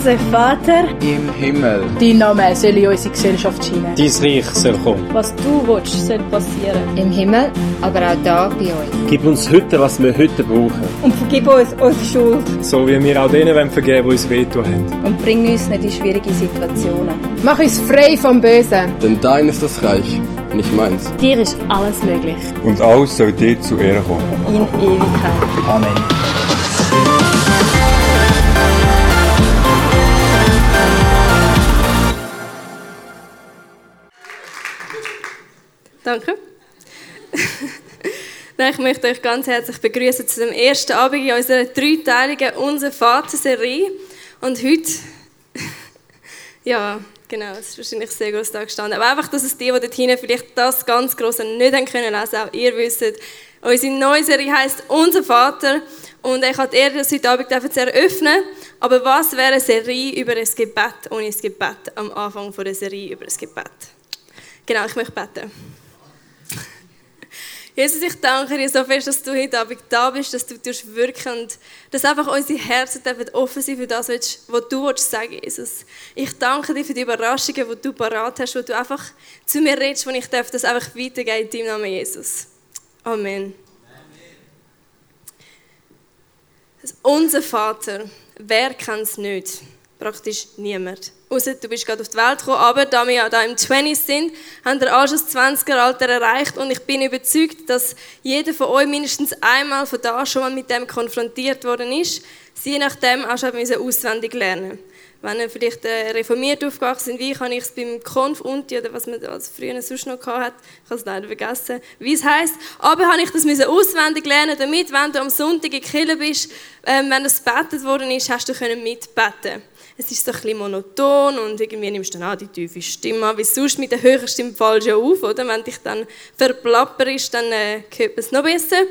Unser Vater im Himmel. Dein Name soll in unsere Gesellschaft scheinen. Dein Reich soll kommen. Was du willst, soll passieren. Im Himmel, aber auch da bei uns. Gib uns heute, was wir heute brauchen. Und vergib uns unsere Schuld. So wie wir auch denen vergeben, die uns wehtun haben. Und bring uns nicht in schwierige Situationen. Mach uns frei vom Bösen. Denn dein ist das Reich, nicht meins. Dir ist alles möglich. Und alles soll dir zu Ehren kommen. In Ewigkeit. Amen. Danke. Ich möchte euch ganz herzlich begrüßen zu dem ersten Abend in unserer dreiteiligen Unser Vater-Serie. Und heute, ja, genau, es ist wahrscheinlich sehr groß da gestanden. Aber einfach, dass es die, die dort hinten vielleicht das ganz Große nicht haben können lesen, auch ihr wisst, unsere neue Serie heisst Unser Vater. Und ich die Ehre, das heute Abend zu eröffnen. Aber was wäre eine Serie über ein Gebet ohne ein Gebet am Anfang der Serie über das Gebet? Genau, ich möchte beten. Jesus, ich danke dir so fest, dass du heute Abend da bist, dass du wirken und dass einfach unsere Herzen offen sind für das, was du sagen willst, Jesus. Ich danke dir für die Überraschungen, die du parat hast, wo du einfach zu mir redest, wo ich darf, das einfach weitergeben in deinem Namen, Jesus. Amen. Unser Vater, wer kann es nicht? Praktisch niemand. Außer du bist gerade auf die Welt gekommen, aber da wir ja da im 20 sind, haben wir auch schon das 20er-Alter erreicht. Und ich bin überzeugt, dass jeder von euch mindestens einmal von da schon mal mit dem konfrontiert worden ist, sie nachdem auch schon auswendig lernen. Wenn ihr vielleicht äh, reformiert aufgewachsen sind, wie kann ich es beim Konf Unti oder was man als früher sonst noch hat, ich habe es leider vergessen, wie es heisst. Aber habe ich das müssen auswendig lernen, damit, wenn du am Sonntag in Kille bist, ähm, wenn das betet worden ist, hast du können mitbeten es ist so ein bisschen monoton und irgendwie nimmst du dann auch die tiefe Stimme an, wie sonst mit der höheren Stimme fallst auf, oder? Wenn dich dann verplapperst, dann äh, hört man es noch besser.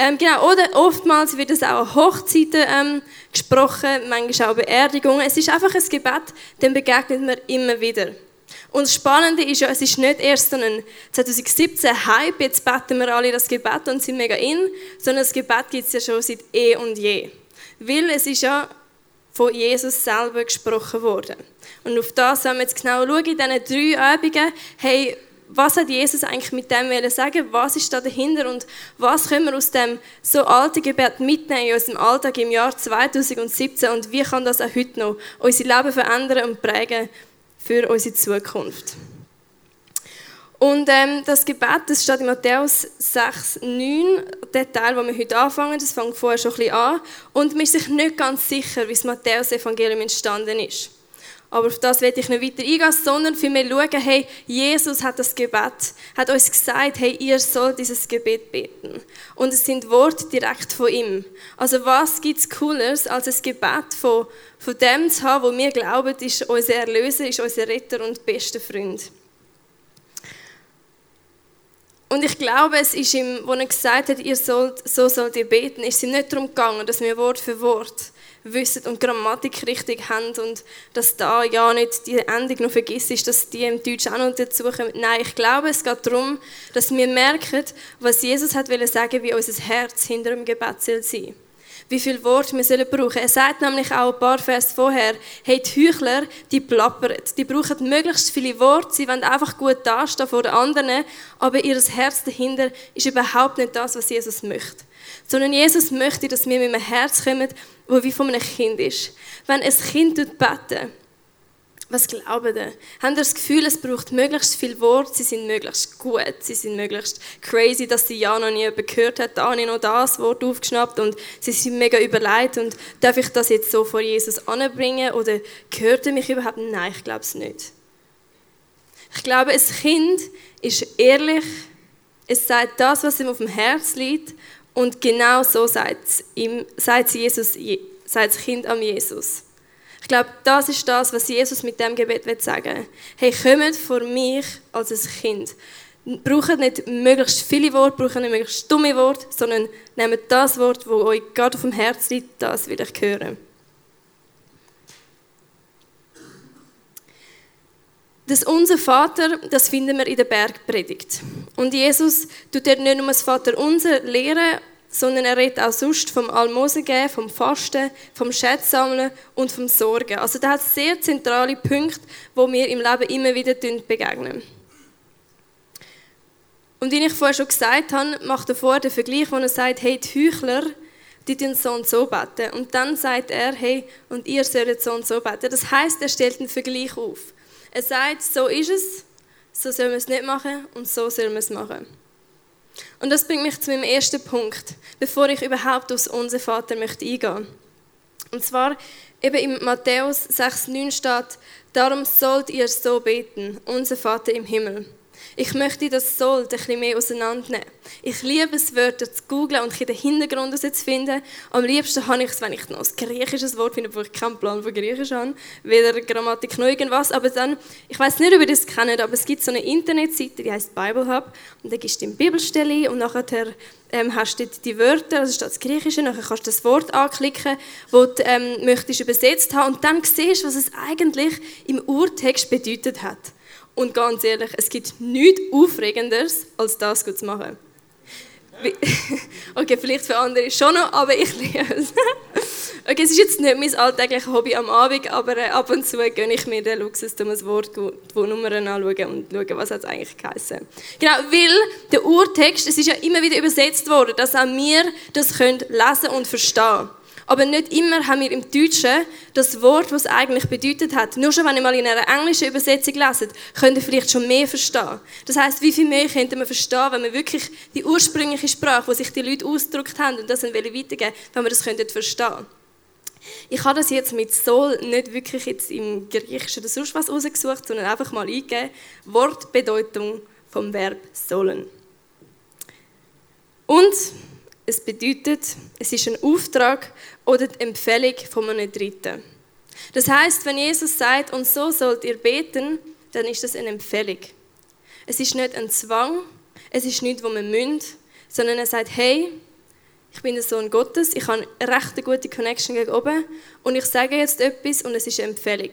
Ähm, genau, oder oftmals wird es auch an Hochzeiten ähm, gesprochen, manchmal auch Beerdigungen. Es ist einfach ein Gebet, dem begegnet man immer wieder. Und das Spannende ist ja, es ist nicht erst so ein 2017 Hype, jetzt beten wir alle das Gebet und sind mega in, sondern das Gebet gibt es ja schon seit eh und je. Weil es ist ja von Jesus selber gesprochen worden. Und auf das sollen wir jetzt genau schauen, in diesen drei Übungen, hey, was hat Jesus eigentlich mit dem sagen Was ist da dahinter und was können wir aus dem so alten Gebet mitnehmen in unserem Alltag im Jahr 2017 und wie kann das auch heute noch unser Leben verändern und prägen für unsere Zukunft? Und ähm, das Gebet, das steht in Matthäus 6, 9, der Teil, wo wir heute anfangen, das fängt vorher schon ein bisschen an. Und man ist sich nicht ganz sicher, wie das Matthäus-Evangelium entstanden ist. Aber auf das werde ich nicht weiter eingehen, sondern für mich schauen, hey, Jesus hat das Gebet, hat uns gesagt, hey, ihr sollt dieses Gebet beten. Und es sind Worte direkt von ihm. Also was gibt es Cooleres, als ein Gebet von, von dem zu haben, wo wir glauben, ist unser Erlöser, ist unser Retter und bester Freund. Und ich glaube, es ist ihm, wo er gesagt hat, ihr sollt, so sollt ihr beten, ist ihm nicht darum gegangen, dass wir Wort für Wort wissen und Grammatik richtig haben und dass da ja nicht die Endung noch vergisst ist, dass die im Deutsch auch noch dazukommen. Nein, ich glaube, es geht darum, dass wir merken, was Jesus hat sagen, wie unser Herz hinter dem Gebet soll sein wie viel Wort wir sollen brauchen. Er sagt nämlich auch ein paar Vers vorher, hey, die Heuchler, die plappern. Die brauchen möglichst viele Worte, sie wollen einfach gut dastehen vor den anderen, aber ihr Herz dahinter ist überhaupt nicht das, was Jesus möchte. Sondern Jesus möchte, dass wir mit einem Herz kommen, das wie von einem Kind ist. Wenn ein Kind beten was glauben ihr? Haben das Gefühl, es braucht möglichst viel Wort, sie sind möglichst gut, sie sind möglichst crazy, dass sie ja noch nie gehört hat, da habe ich noch das Wort aufgeschnappt und sie sind mega überlegt und darf ich das jetzt so vor Jesus anbringen oder gehört er mich überhaupt? Nein, ich glaube es nicht. Ich glaube, ein Kind ist ehrlich, es sagt das, was ihm auf dem Herz liegt und genau so sagt, ihm, sagt, Jesus, sagt das Kind an Jesus. Ich glaube, das ist das, was Jesus mit dem Gebet sagen will. Hey, kommt vor mich als ein Kind. Braucht nicht möglichst viele Worte, braucht nicht möglichst dumme Worte, sondern nehmt das Wort, das euch gerade auf dem Herzen liegt, das will ich hören. Das Unser Vater, das finden wir in der Bergpredigt. Und Jesus tut dort nicht nur das Vater unser lehren, sondern er redet auch sonst vom Almosen geben, vom Fasten, vom Schätzsammeln und vom Sorgen. Also da hat sehr zentrale Punkte, wo wir im Leben immer wieder begegnen. Und wie ich vorher schon gesagt habe, macht er vor den Vergleich, wo er sagt, hey, die Heuchler, die tun so und so beten. Und dann sagt er, hey, und ihr sollt so und so beten. Das heißt, er stellt einen Vergleich auf. Er sagt, so ist es, so sollen wir es nicht machen und so sollen wir es machen. Und das bringt mich zu meinem ersten Punkt, bevor ich überhaupt auf unser Vater möchte eingehen. Und zwar eben in Matthäus 6,9 steht, darum sollt ihr so beten, unser Vater im Himmel. Ich möchte das Soll ein bisschen mehr auseinandernehmen. Ich liebe es, Wörter zu googlen und den Hintergrund zu finden. Am liebsten habe ich es, wenn ich noch ein griechisches Wort finde, wo ich keinen Plan von Griechisch habe, weder Grammatik noch irgendwas. Aber dann, ich weiß nicht, ob ihr das kennt, aber es gibt so eine Internetseite, die heißt Bible Hub. Und da gibst du die Bibelstelle und nachher ähm, hast du die Wörter, also steht das Griechische, nachher kannst du das Wort anklicken, das du ähm, möchtest übersetzt haben und dann siehst du, was es eigentlich im Urtext bedeutet hat. Und ganz ehrlich, es gibt nichts Aufregenderes, als das zu machen. Okay, vielleicht für andere schon noch, aber ich liebe es. Okay, es ist jetzt nicht mein alltägliches Hobby am Abend, aber äh, ab und zu gönne ich mir den Luxus, um ein Wort, die Nummern anschauen und schauen, was es eigentlich geheißen Genau, weil der Urtext, es ist ja immer wieder übersetzt worden, dass auch wir das können lesen und verstehen. Aber nicht immer haben wir im Deutschen das Wort, was es eigentlich bedeutet hat. Nur schon, wenn ihr mal in einer englischen Übersetzung leset, könnt ihr vielleicht schon mehr verstehen. Das heißt, wie viel mehr könnte man verstehen, wenn man wirklich die ursprüngliche Sprache, wo sich die Leute ausgedrückt haben und das weitergeben wenn wir das könnten verstehen. Ich habe das jetzt mit Soll nicht wirklich jetzt im Griechischen oder sonst was rausgesucht, sondern einfach mal eingegeben, Wortbedeutung vom Verb sollen. Und es bedeutet, es ist ein Auftrag oder die Empfehlung von einem Dritten. Das heißt, wenn Jesus sagt, und so sollt ihr beten, dann ist das eine Empfehlung. Es ist nicht ein Zwang, es ist nicht, wo man münd, sondern er sagt, hey, ich bin der Sohn Gottes, ich habe eine recht gute Connection gegen oben und ich sage jetzt etwas und es ist eine Empfehlung.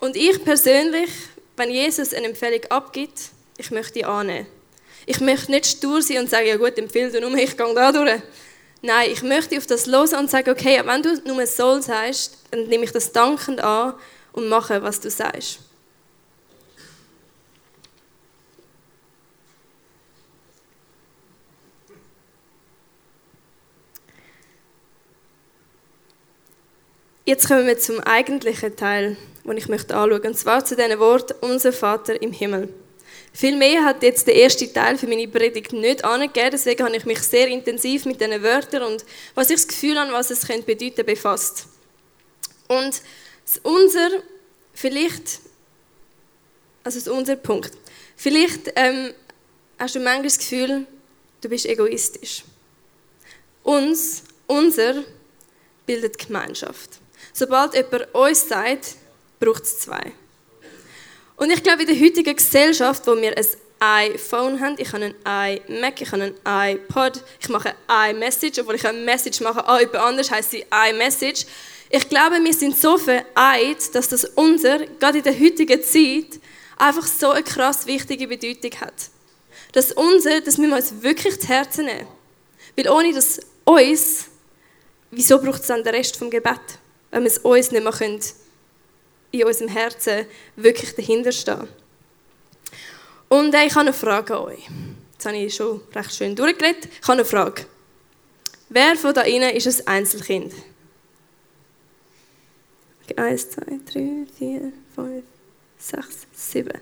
Und ich persönlich, wenn Jesus eine Empfehlung abgibt, ich möchte die annehmen. Ich möchte nicht stur sein und sagen, ja gut, empfehle du nur, ich gehe da durch. Nein, ich möchte auf das los und sagen, okay, wenn du nur soll sagst, dann nehme ich das dankend an und mache, was du sagst. Jetzt kommen wir zum eigentlichen Teil, den ich möchte anschauen möchte, und zwar zu diesen Worten, unser Vater im Himmel. Viel mehr hat jetzt der erste Teil für meine Predigt nicht angegeben, deswegen habe ich mich sehr intensiv mit diesen Wörtern und was ich das Gefühl habe, was es könnte bedeuten, befasst. Und unser, vielleicht, also das unser Punkt, vielleicht ähm, hast du manchmal das Gefühl, du bist egoistisch. Uns, unser, bildet Gemeinschaft. Sobald jemand uns sagt, braucht es zwei. Und ich glaube, in der heutigen Gesellschaft, wo wir ein iPhone haben, ich habe ein iMac, ich habe ein iPod, ich mache iMessage, obwohl ich ein Message mache an jemand anders, heisst sie iMessage. Ich glaube, wir sind so vereint, dass das unser, gerade in der heutigen Zeit, einfach so eine krass wichtige Bedeutung hat. Das unser, das müssen wir uns wirklich zu Herzen nehmen. Weil ohne das uns, wieso braucht es dann den Rest vom Gebet? Wenn wir es uns nicht mehr können in unserem Herzen wirklich dahinter stehen. Und ich habe eine Frage an euch. Jetzt habe ich schon recht schön durchgeredet. Ich habe eine Frage. Wer von da Ihnen ist ein Einzelkind? Eins, zwei, drei, vier, fünf, sechs, sieben.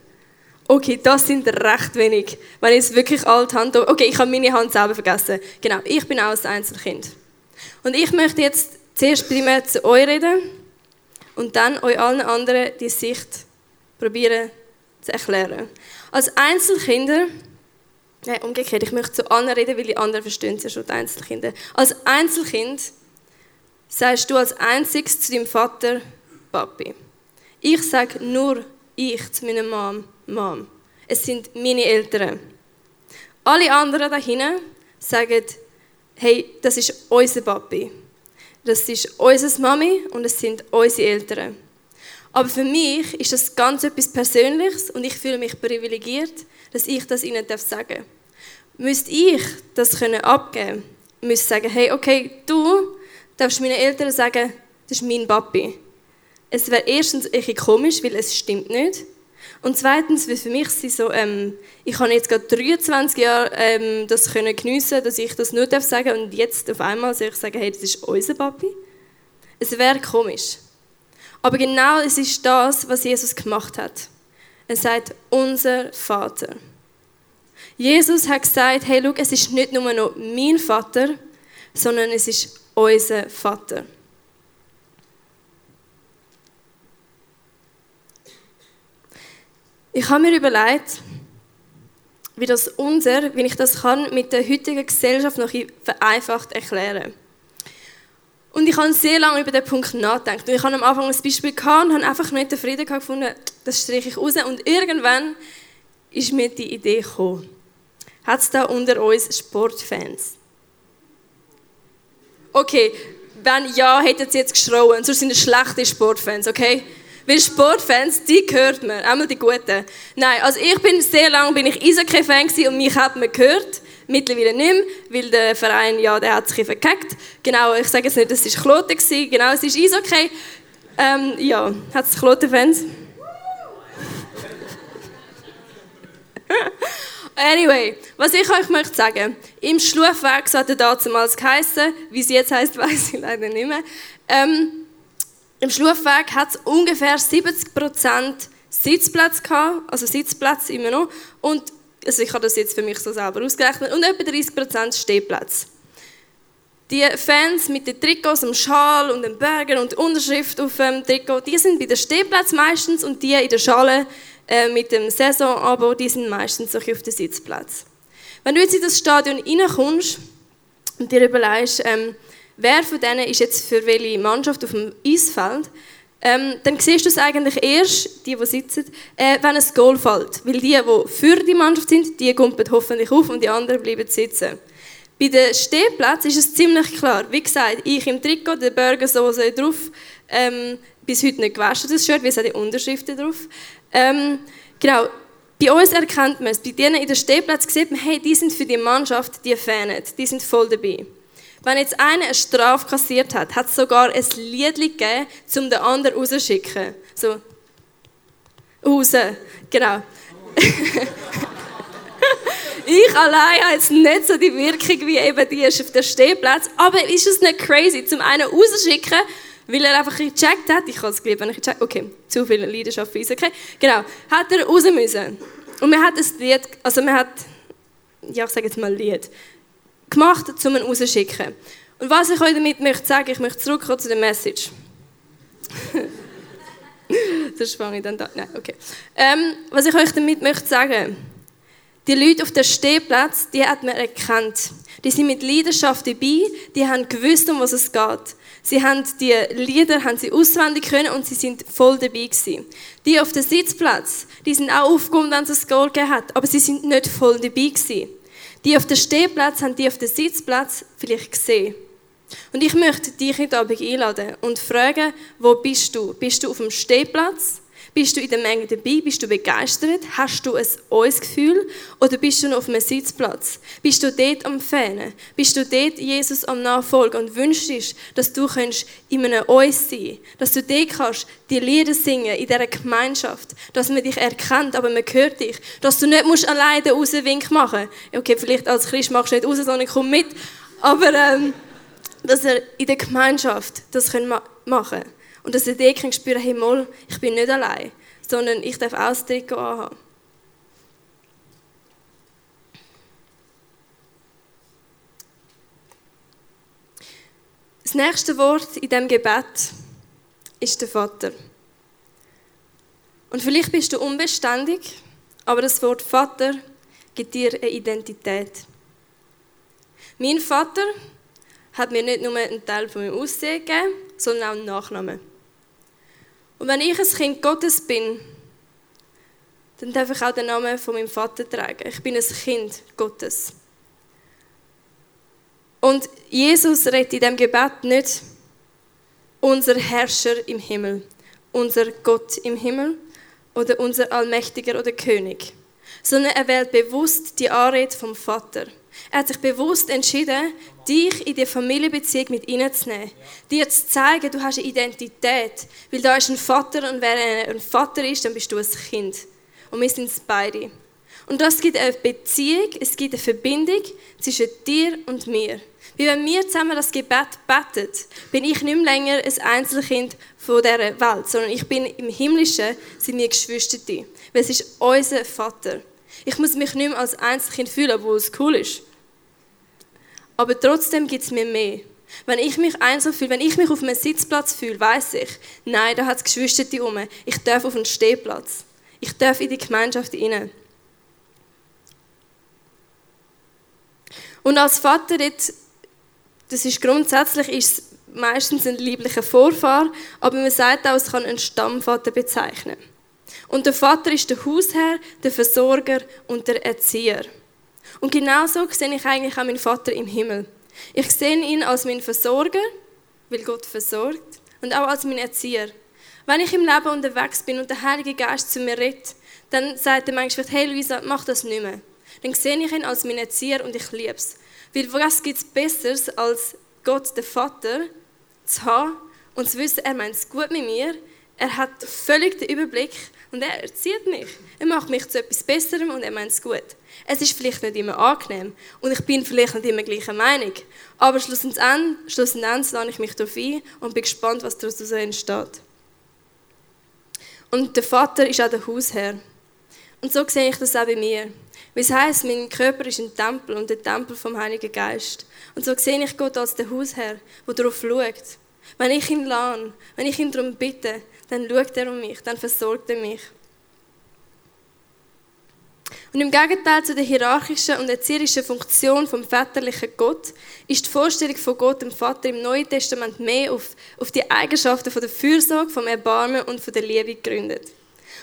Okay, das sind recht wenig. Wenn ich es wirklich alt Hand... Okay, ich habe meine Hand selber vergessen. Genau, ich bin auch ein Einzelkind. Und ich möchte jetzt zuerst primär zu euch reden und dann euch allen anderen die Sicht probieren zu erklären. Als Einzelkinder, nein, umgekehrt, ich möchte zu anderen reden, weil die anderen verstehen es ja schon, die Einzelkinder. Als Einzelkind sagst du als einziges zu deinem Vater Papi. Ich sage nur ich zu meiner Mom, Mom. Es sind meine Eltern. Alle anderen da hinten sagen, hey, das ist unser Papi. Das ist unsere Mami und es sind unsere Eltern. Aber für mich ist das ganz etwas Persönliches und ich fühle mich privilegiert, dass ich das ihnen sagen darf. Müsste ich das können abgeben, müssen sagen, hey, okay, du darfst meinen Eltern sagen, das ist mein Papi. Es wäre erstens ein komisch, weil es stimmt nicht. Und zweitens, weil für mich sie so, ähm, ich habe jetzt gerade 23 Jahre ähm, das können geniessen, dass ich das nur darf sagen und jetzt auf einmal soll ich sagen, hey, das ist unser Papi. Es wäre komisch. Aber genau es ist das, was Jesus gemacht hat. Er sagt, unser Vater. Jesus hat gesagt, hey, schau, es ist nicht nur noch mein Vater, sondern es ist unser Vater. Ich habe mir überlegt, wie das unser, wie ich das kann, mit der heutigen Gesellschaft noch vereinfacht erklären. Und ich habe sehr lange über den Punkt nachgedacht. Und ich habe am Anfang ein Beispiel gehabt und habe einfach nicht den Frieden gefunden, das streiche ich raus. Und irgendwann ist mir die Idee gekommen. Hat es da unter uns Sportfans? Okay, wenn ja, hätten sie jetzt geschrauen, sonst sind es schlechte Sportfans, okay? Weil Sportfans, die hört man, einmal die Guten. Nein, also ich bin sehr lange bin ich Eishockey-Fan und mich hat man gehört. Mittlerweile nicht mehr, weil der Verein, ja, der hat sich verkackt. Genau, ich sage jetzt nicht, das war Kloten, genau, es ist Eishockey. Ähm, ja, hat es Kloten-Fans? Anyway, was ich euch möchte sagen, im Schlufweg, so hat er damals geheissen, wie es jetzt heisst, weiß ich leider nicht mehr, ähm, im Schlufweg hat es ungefähr 70% Sitzplatz gehabt, also Sitzplatz immer noch, und also ich habe das jetzt für mich so selber ausgerechnet, und etwa 30% Stehplatz. Die Fans mit den Trikots, dem Schal und dem Burger und der Unterschrift auf dem Trikot, die sind bei den Stehplatz meistens und die in der Schale äh, mit dem Saisonabo, die sind meistens auf dem Sitzplatz. Wenn du jetzt in das Stadion reinkommst und dir überlegst, ähm, wer von denen ist jetzt für welche Mannschaft auf dem Eisfeld, ähm, dann siehst du es eigentlich erst, die, die sitzen, äh, wenn ein Goal fällt. Weil die, die für die Mannschaft sind, die kumpen hoffentlich auf und die anderen bleiben sitzen. Bei den Stehplätzen ist es ziemlich klar. Wie gesagt, ich im Trikot, der Burgersoße drauf, ähm, bis heute nicht gewaschen, das Shirt, wie es die Unterschriften drauf. Ähm, genau, bei uns erkennt man es, bei denen in den Stehplätzen sieht man, hey, die sind für die Mannschaft, die fanen, die sind voll dabei. Wenn jetzt einer eine Strafe kassiert hat, hat es sogar ein Lied gegeben, um den anderen rauszuschicken. So. Raus. Genau. ich allein habe jetzt nicht so die Wirkung wie eben die ist auf dem Stehplatz. Aber ist es nicht crazy, zum einen rauszuschicken, weil er einfach gecheckt hat, ich habe es geliebt, wenn ich gecheckt okay, zu viel Leidenschaft für uns, okay, genau, hat er raus müssen. Und man hat das Lied, also man hat, ja, ich sage jetzt mal Lied, gemacht, um ihn rauszuschicken. Und was ich euch damit möchte sagen, ich möchte zurückkommen zu der Message. das fange ich dann da. Nein, okay. Ähm, was ich euch damit möchte sagen, die Leute auf dem Stehplatz, die hat man erkannt. Die sind mit Leidenschaft dabei, die haben gewusst, um was es geht. Sie haben die Lieder haben sie auswendig können und sie sind voll dabei gewesen. Die auf dem Sitzplatz, die sind auch aufgekommen, wenn es ein Goal gegeben hat, aber sie sind nicht voll dabei gewesen. Die auf dem Stehplatz haben die auf dem Sitzplatz vielleicht gesehen. Und ich möchte dich heute Abend einladen und fragen, wo bist du? Bist du auf dem Stehplatz? Bist du in der Menge dabei? Bist du begeistert? Hast du ein uns Gefühl? Oder bist du noch auf einem Sitzplatz? Bist du dort am Fähnen? Bist du dort Jesus am Nachfolgen und wünschst dir, dass du in einem uns sein Dass du dort kannst, die Lieder singen in dieser Gemeinschaft. Dass man dich erkennt, aber man hört dich. Dass du nicht musst alleine raus Wink machen Okay, vielleicht als Christ machst du nicht raus, sondern komm mit. Aber ähm, dass er in der Gemeinschaft das machen kann. Und dass er dort kann spüren hey, mal, ich bin nicht allein, sondern ich darf auch das Trikot anhaben. Das nächste Wort in diesem Gebet ist der Vater. Und vielleicht bist du unbeständig, aber das Wort Vater gibt dir eine Identität. Mein Vater hat mir nicht nur einen Teil von meinem Aussehen gegeben, sondern auch einen Nachnamen. Und wenn ich ein Kind Gottes bin, dann darf ich auch den Namen von meinem Vater tragen. Ich bin ein Kind Gottes. Und Jesus redet in dem Gebet nicht unser Herrscher im Himmel, unser Gott im Himmel oder unser Allmächtiger oder König, sondern er wählt bewusst die Anrede vom Vater. Er hat sich bewusst entschieden, dich in die Familienbeziehung mit reinzunehmen. Dir zu zeigen, du hast eine Identität. Weil da ist ein Vater und wer ein Vater ist, dann bist du ein Kind. Und wir sind es beide. Und das gibt eine Beziehung, es gibt eine Verbindung zwischen dir und mir. Wie wenn wir zusammen das Gebet beten, bin ich nicht länger ein Einzelkind von dieser Welt, sondern ich bin im Himmlischen, sind wir Geschwister. Weil es ist unser Vater. Ich muss mich nicht mehr als Einzelkind fühlen, obwohl es cool ist. Aber trotzdem gibt es mir mehr. Wenn ich mich einsam fühle, wenn ich mich auf einem Sitzplatz fühle, weiß ich, nein, da hat es Geschwister um. Ich darf auf einen Stehplatz. Ich darf in die Gemeinschaft hinein. Und als Vater, das ist grundsätzlich ist meistens ein lieblicher Vorfahr, aber man sagt auch, es kann einen Stammvater bezeichnen. Und der Vater ist der Hausherr, der Versorger und der Erzieher. Und genau so sehe ich eigentlich auch meinen Vater im Himmel. Ich sehe ihn als meinen Versorger, weil Gott versorgt, und auch als meinen Erzieher. Wenn ich im Leben unterwegs bin und der Heilige Geist zu mir redet, dann sagt er manchmal, hey Luisa, mach das nicht mehr. Dann sehe ich ihn als meinen Erzieher und ich liebe es. Weil was gibt es Besseres, als Gott, der Vater, zu haben und zu wissen, er meint es gut mit mir, er hat völlig den Überblick und er erzieht mich. Er macht mich zu etwas Besserem und er meint es gut. Es ist vielleicht nicht immer angenehm und ich bin vielleicht nicht immer gleicher Meinung, aber schlussendlich, schlussendlich lade ich mich darauf ein und bin gespannt, was daraus entsteht. Und der Vater ist auch der Hausherr. Und so sehe ich das auch bei mir. Weil es heisst, mein Körper ist ein Tempel und der Tempel vom Heiligen Geist. Und so sehe ich Gott als den Hausherr, der darauf schaut. Wenn ich ihn lerne, wenn ich ihn darum bitte, dann schaut er um mich, dann versorgt er mich. Und im Gegenteil zu der hierarchischen und erzieherischen Funktion vom väterlichen Gott ist die Vorstellung von Gott, dem Vater, im Neuen Testament mehr auf, auf die Eigenschaften von der Fürsorge, vom Erbarmen und von der Liebe gegründet.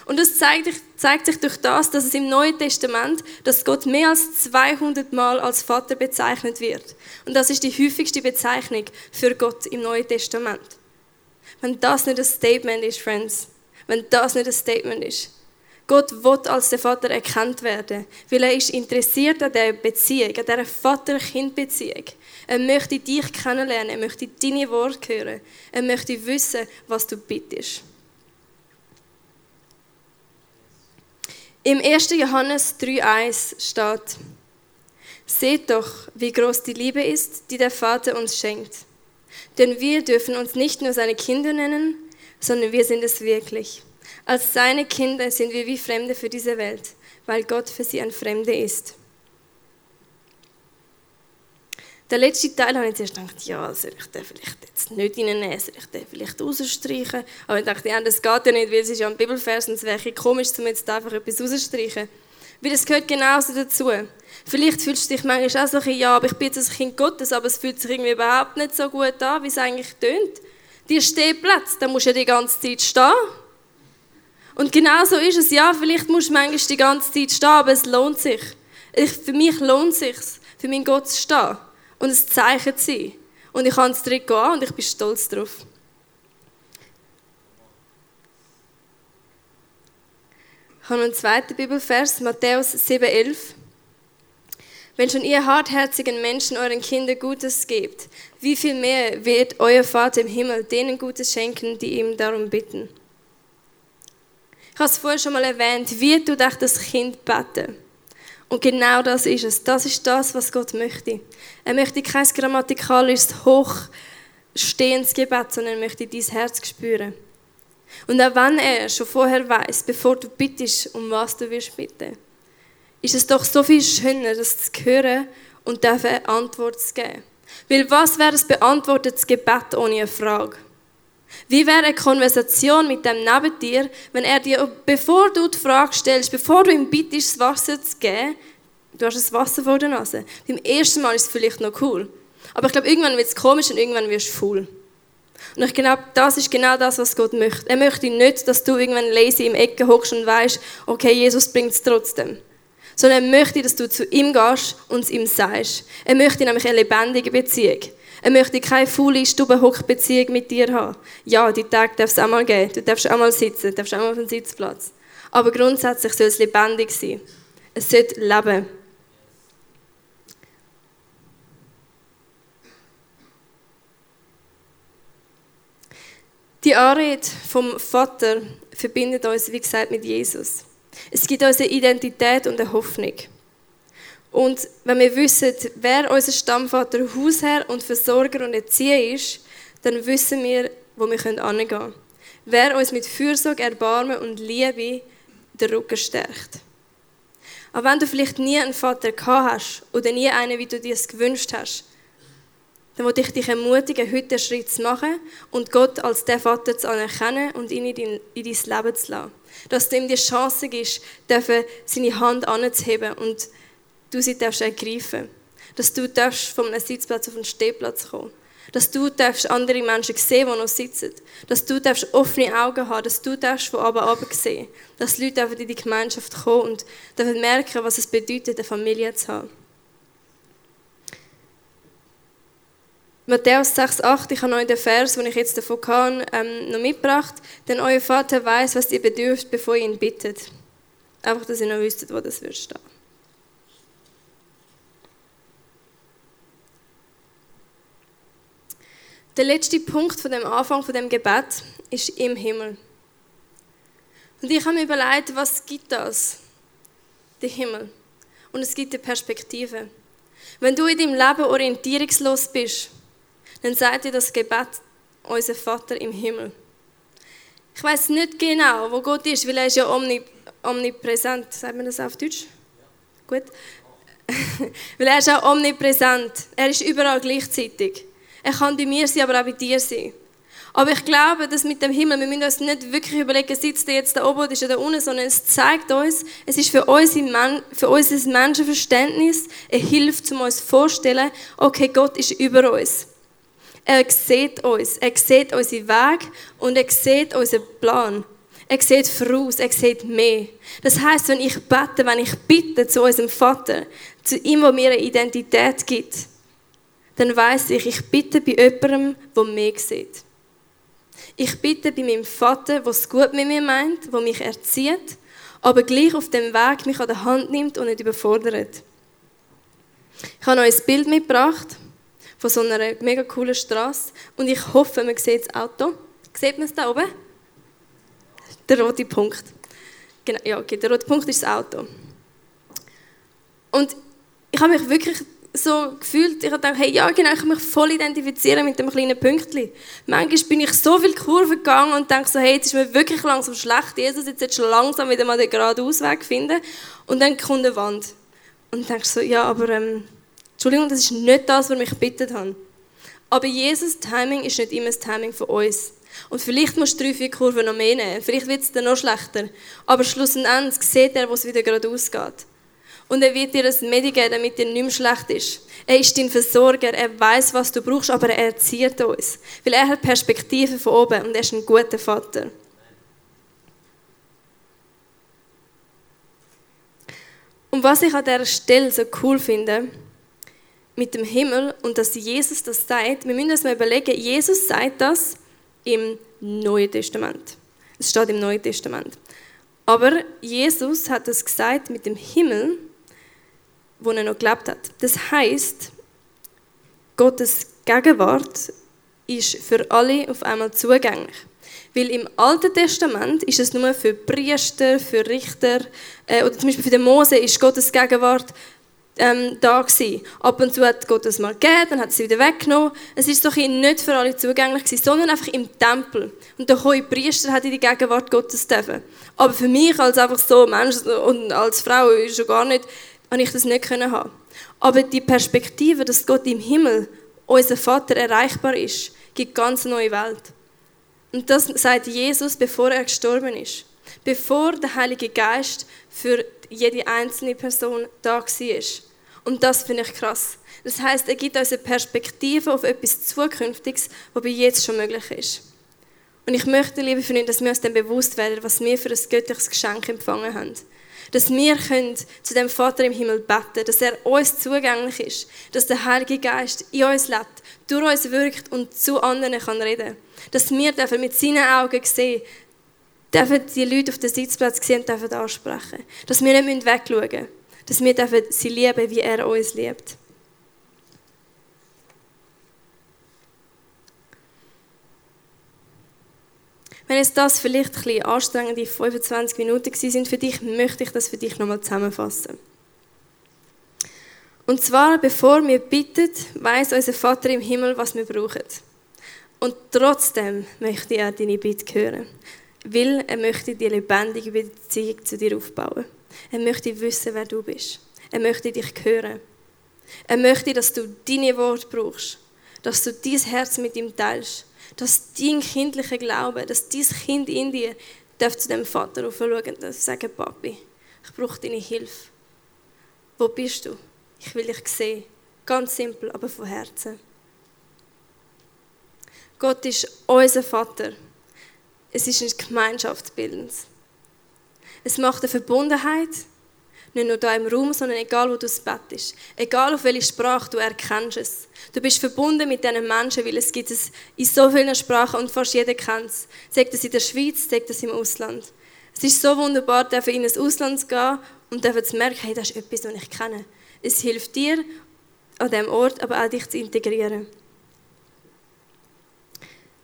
Und das zeigt, zeigt, sich durch das, dass es im Neuen Testament, dass Gott mehr als 200 Mal als Vater bezeichnet wird. Und das ist die häufigste Bezeichnung für Gott im Neuen Testament. Wenn das nicht ein Statement ist, Friends, wenn das nicht ein Statement ist. Gott will als der Vater erkannt werden, weil er ist interessiert an dieser Beziehung, an dieser Vater-Kind-Beziehung. Er möchte dich kennenlernen, er möchte deine Worte hören, er möchte wissen, was du bittest. Im 1. Johannes 3,1 steht: Seht doch, wie groß die Liebe ist, die der Vater uns schenkt. Denn wir dürfen uns nicht nur seine Kinder nennen, sondern wir sind es wirklich. Als seine Kinder sind wir wie Fremde für diese Welt, weil Gott für sie ein Fremde ist. Der letzte Teil habe ich zuerst gedacht, ja, soll ich den vielleicht jetzt nicht reinnehmen, soll ich den vielleicht rausstreichen? Aber ich dachte, ja, das geht ja nicht, weil es ist ja ein Bibelvers und es wäre komisch, um jetzt einfach etwas rauszustreichen. Weil es gehört genauso dazu. Vielleicht fühlst du dich manchmal auch so, ja, aber ich bin jetzt ein Kind Gottes, aber es fühlt sich irgendwie überhaupt nicht so gut an, wie es eigentlich tönt. Dir steht Platz, da musst du ja die ganze Zeit stehen. Und genau so ist es. Ja, vielleicht musst du manchmal die ganze Zeit stehen, aber es lohnt sich. Ich, für mich lohnt es sich, für meinen Gott zu stehen und ein Zeichen zu sein. Und ich kann es direkt an und ich bin stolz darauf. Habe einen zweiten Bibelvers, Matthäus 7,11. Wenn schon ihr hartherzigen Menschen euren Kindern Gutes gebt, wie viel mehr wird euer Vater im Himmel denen Gutes schenken, die ihm darum bitten? Ich habe es vorher schon mal erwähnt, wie tut euch das Kind beten? Und genau das ist es. Das ist das, was Gott möchte. Er möchte kein grammatikalisches, hochstehendes Gebet, sondern er möchte dein Herz spüren. Und auch wenn er schon vorher weiß, bevor du bittest, um was du wirst bitten, ist es doch so viel schöner, das zu hören und dafür Antwort zu geben. Weil was wäre ein beantwortetes Gebet ohne eine Frage? Wie wäre eine Konversation mit dem neben dir, wenn er dir, bevor du die Frage stellst, bevor du ihm bittest, das Wasser zu geben, du hast das Wasser vor der Nase. Beim ersten Mal ist es vielleicht noch cool. Aber ich glaube, irgendwann wird es komisch und irgendwann wirst du faul. Und ich glaube, das ist genau das, was Gott möchte. Er möchte nicht, dass du irgendwann lazy im Ecke hockst und weißt, okay, Jesus bringt es trotzdem. Sondern er möchte, dass du zu ihm gehst und es ihm sagst. Er möchte nämlich eine lebendige Beziehung. Er möchte keine faule Stubenhockbeziehung mit dir haben. Ja, die Tage darf es auch mal geben. Du darfst auch mal sitzen, du darfst auch mal auf den Sitzplatz. Aber grundsätzlich soll es lebendig sein. Es sollte leben. Die Anrede vom Vater verbindet uns, wie gesagt, mit Jesus. Es gibt uns eine Identität und eine Hoffnung. Und wenn wir wissen, wer unser Stammvater, Hausherr und Versorger und Erzieher ist, dann wissen wir, wo wir hingehen können. Wer uns mit Fürsorge, Erbarmen und Liebe den Rücken stärkt. Aber wenn du vielleicht nie einen Vater gehabt hast oder nie einen, wie du dir es gewünscht hast, dann wollte ich dich ermutigen, heute einen Schritt zu machen und Gott als der Vater zu anerkennen und ihn in dein, in dein Leben zu lassen. Dass du ihm die Chance gibst, seine Hand anzuheben und du sie darfst ergreifen. Dass du darfst von einem Sitzplatz auf einen Stehplatz kommen. Dass du darfst andere Menschen sehen, die noch sitzen. Dass du darfst offene Augen haben, dass du darfst von oben ab sehen. Dass Leute in die Gemeinschaft kommen und merken, was es bedeutet, eine Familie zu haben. Matthäus 6,8, ich habe euch den Vers, den ich jetzt davon kann, ähm, noch mitgebracht. Denn euer Vater weiß, was ihr bedürft, bevor ihr ihn bittet. Einfach, dass ihr noch wüsstet, wo das wird stehen. Der letzte Punkt von dem Anfang von dem Gebet ist im Himmel. Und ich habe mir überlegt, was gibt das? Der Himmel. Und es gibt eine Perspektive. Wenn du in deinem Leben orientierungslos bist, dann sagt dir das Gebet unser Vater im Himmel. Ich weiß nicht genau, wo Gott ist, weil er ist ja omnipräsent. Sagt man das auf Deutsch? Gut. weil er ist ja omnipräsent. Er ist überall gleichzeitig. Er kann bei mir sein, aber auch bei dir sein. Aber ich glaube, dass mit dem Himmel, wir müssen uns nicht wirklich überlegen, sitzt er jetzt da oben oder ist er da unten, sondern es zeigt uns, es ist für, uns für unser Menschenverständnis eine Hilfe, um uns vorzustellen, okay, Gott ist über uns. Er sieht uns, er sieht unseren Weg und er sieht unseren Plan. Er sieht voraus, er sieht mehr. Das heißt, wenn ich bete, wenn ich bitte zu unserem Vater, zu ihm, der mir eine Identität gibt, dann weiß ich, ich bitte bei jemandem, der mehr sieht. Ich bitte bei meinem Vater, der es gut mit mir meint, der mich erzieht, aber gleich auf dem Weg mich an der Hand nimmt und nicht überfordert. Ich habe euch ein Bild mitgebracht von so einer mega coolen Straße und ich hoffe, man sieht das Auto. Sieht man es da oben? Der rote Punkt. Genau, ja, okay, der rote Punkt ist das Auto. Und ich habe mich wirklich so gefühlt, ich habe gedacht, hey, ja, genau, ich kann mich voll identifizieren mit dem kleinen Pünktchen. Manchmal bin ich so viel Kurven gegangen und denke so, hey, jetzt ist mir wirklich langsam schlecht, Jesus, jetzt solltest du langsam wieder mal den geraden Ausweg finden. Und dann kommt eine Wand. Und denke so, ja, aber, ähm, Entschuldigung, das ist nicht das, was mich gebeten haben. Aber Jesus' Timing ist nicht immer das Timing von uns. Und vielleicht musst du drei, vier Kurven noch mehr nehmen. Vielleicht wird es dann noch schlechter. Aber schlussendlich sieht er, wo es wieder gerade ausgeht. Und er wird dir ein Medi geben, damit dir nicht mehr schlecht ist. Er ist dein Versorger, er weiß, was du brauchst, aber er erzieht uns. Weil er hat Perspektive von oben und er ist ein guter Vater. Und was ich an dieser Stelle so cool finde, mit dem Himmel und dass Jesus das sagt, wir müssen uns mal überlegen, Jesus sagt das im Neuen Testament. Es steht im Neuen Testament. Aber Jesus hat das gesagt mit dem Himmel, wo er noch gelebt hat. Das heißt, Gottes Gegenwart ist für alle auf einmal zugänglich. Weil im Alten Testament ist es nur für Priester, für Richter, äh, oder zum Beispiel für den Mose ist Gottes Gegenwart ähm, da gewesen. Ab und zu hat Gott das mal gegeben, dann hat es wieder weggenommen. Es ist doch nicht für alle zugänglich gewesen, sondern einfach im Tempel. Und der hohe Priester hat in die Gegenwart Gottes dürfen. Aber für mich als einfach so Mensch und als Frau schon gar nicht habe ich das nicht können haben. Aber die Perspektive, dass Gott im Himmel, unser Vater, erreichbar ist, gibt ganz neue Welt. Und das sagt Jesus, bevor er gestorben ist. Bevor der Heilige Geist für jede einzelne Person da war. Und das finde ich krass. Das heißt, er gibt uns eine Perspektive auf etwas Zukünftiges, was bei jetzt schon möglich ist. Und ich möchte, liebe Freunde, dass wir uns dann bewusst werden, was wir für ein göttliches Geschenk empfangen haben dass wir können zu dem Vater im Himmel beten, dass er uns zugänglich ist, dass der Heilige Geist in uns lebt, durch uns wirkt und zu anderen kann reden. Dass wir dürfen mit seinen Augen sehen, dürfen die Leute auf dem Sitzplatz sehen und dürfen ansprechen. Dass wir nicht wegschauen müssen. Dass wir dürfen sie lieben, wie er uns liebt. Wenn es das vielleicht ein bisschen anstrengende 25 Minuten sind für dich, möchte ich das für dich nochmal zusammenfassen. Und zwar, bevor wir bitten, weiß unser Vater im Himmel, was wir brauchen. Und trotzdem möchte er deine Bitte hören. Weil er möchte die lebendige Beziehung zu dir aufbauen. Er möchte wissen, wer du bist. Er möchte dich hören. Er möchte, dass du deine Worte brauchst. Dass du dein Herz mit ihm teilst. Dass dein kindlicher Glaube, dass dein Kind in dir darf zu dem Vater aufschauen und sagen, Papi, ich brauche deine Hilfe. Wo bist du? Ich will dich sehen. Ganz simpel, aber von Herzen. Gott ist unser Vater. Es ist ein Gemeinschaftsbildend. Es macht eine Verbundenheit, nicht nur hier im Raum, sondern egal, wo du Bett bist. Egal, auf welche Sprache du erkennst es. Du bist verbunden mit diesen Menschen, weil es gibt es in so vielen Sprachen und fast jeder kennt es. Sagt es in der Schweiz, sagt es im Ausland. Es ist so wunderbar, in ein Ausland zu gehen und zu merken, hey, das ist etwas, was ich kenne. Es hilft dir an diesem Ort, aber auch dich zu integrieren.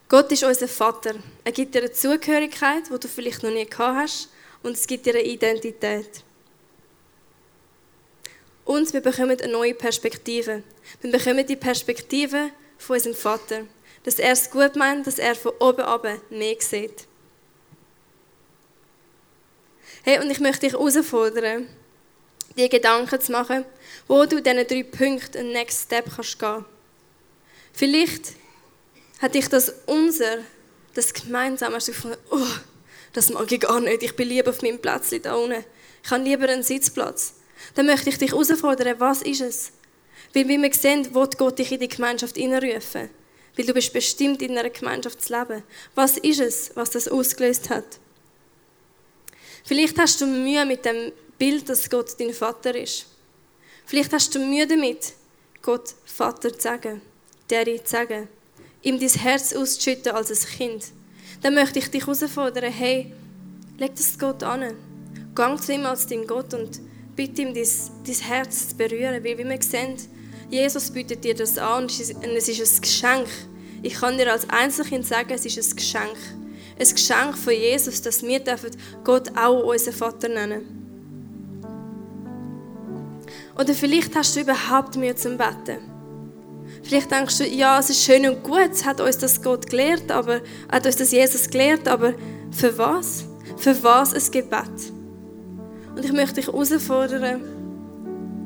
Gott ist unser Vater. Er gibt dir eine Zugehörigkeit, die du vielleicht noch nie gehabt hast, und es gibt eine Identität. Und wir bekommen eine neue Perspektive. Wir bekommen die Perspektive von unserem Vater. Dass er es gut meint, dass er von oben ab mehr sieht. Hey, und ich möchte dich herausfordern, dir Gedanken zu machen, wo du diesen drei Punkten einen Next Step kannst gehen. Vielleicht hat dich das unser, das gemeinsam, hast du gefunden, oh, das mag ich gar nicht, ich bin lieber auf meinem Platz da unten. Ich habe lieber einen Sitzplatz. Dann möchte ich dich herausfordern, was ist es? Weil wie wir sehen, will Gott dich in die Gemeinschaft hineinrufen. Weil du bist bestimmt, in einer Gemeinschaft zu leben. Was ist es, was das ausgelöst hat? Vielleicht hast du Mühe mit dem Bild, dass Gott dein Vater ist. Vielleicht hast du Mühe damit, Gott Vater zu sagen, Daddy zu sagen, ihm dein Herz auszuschütten als ein Kind. Dann möchte ich dich herausfordern, hey, leg das Gott an. Gang zu ihm als dein Gott und bitte ihm, dein, dein Herz zu berühren. Weil, wie wir sehen, Jesus bietet dir das an und es ist ein Geschenk. Ich kann dir als Einzelkind sagen, es ist ein Geschenk. Ein Geschenk von Jesus, dass wir Gott auch unseren Vater nennen dürfen. Oder vielleicht hast du überhaupt Mühe zum Betten. Vielleicht denkst du, ja, es ist schön und gut, hat uns das Gott gelehrt, aber hat uns das Jesus gelehrt, aber für was? Für was ein Gebet? Und ich möchte dich herausfordern,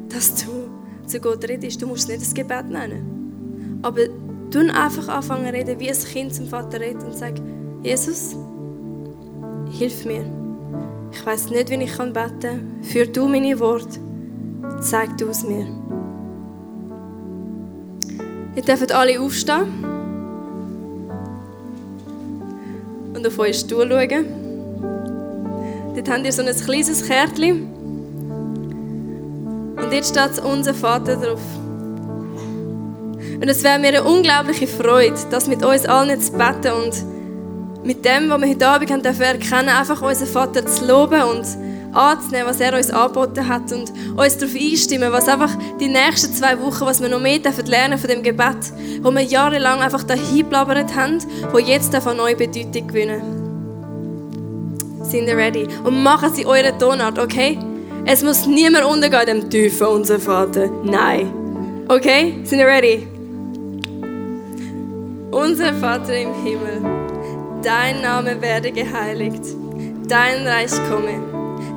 dass du zu Gott redest. Du musst nicht das Gebet nennen. Aber du einfach anfangen zu reden, wie ein Kind zum Vater redet und sag, Jesus, hilf mir. Ich weiß nicht, wie ich beten kann. Führ du meine Worte zeig du es mir. Ihr dürft alle aufstehen und auf euren Stuhl schauen. Dort habt ihr so ein kleines Kärtchen. Und jetzt steht unser Vater drauf. Und es wäre mir eine unglaubliche Freude, das mit uns allen zu beten und mit dem, was wir heute Abend haben dürfen erkennen, einfach unseren Vater zu loben und anzunehmen, was er uns angeboten hat und uns darauf einstimmen, was einfach die nächsten zwei Wochen, was wir noch mehr dürfen lernen von dem Gebet, wo wir jahrelang einfach dahin blabbert haben, wo jetzt eine neue Bedeutung gewinnen. Sind ihr ready? Und machen Sie eure Tonart, okay? Es muss niemand untergehen, dem tiefen unser Vater. Nein. Okay? Sind ihr ready? Unser Vater im Himmel, dein Name werde geheiligt, dein Reich komme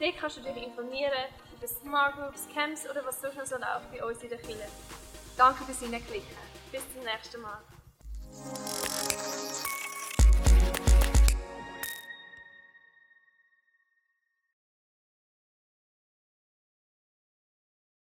Dort kannst du dich informieren über Smart Groups, Camps oder was sonst noch so bei uns in der Kirche. Danke fürs Hineinklicken. Bis zum nächsten Mal.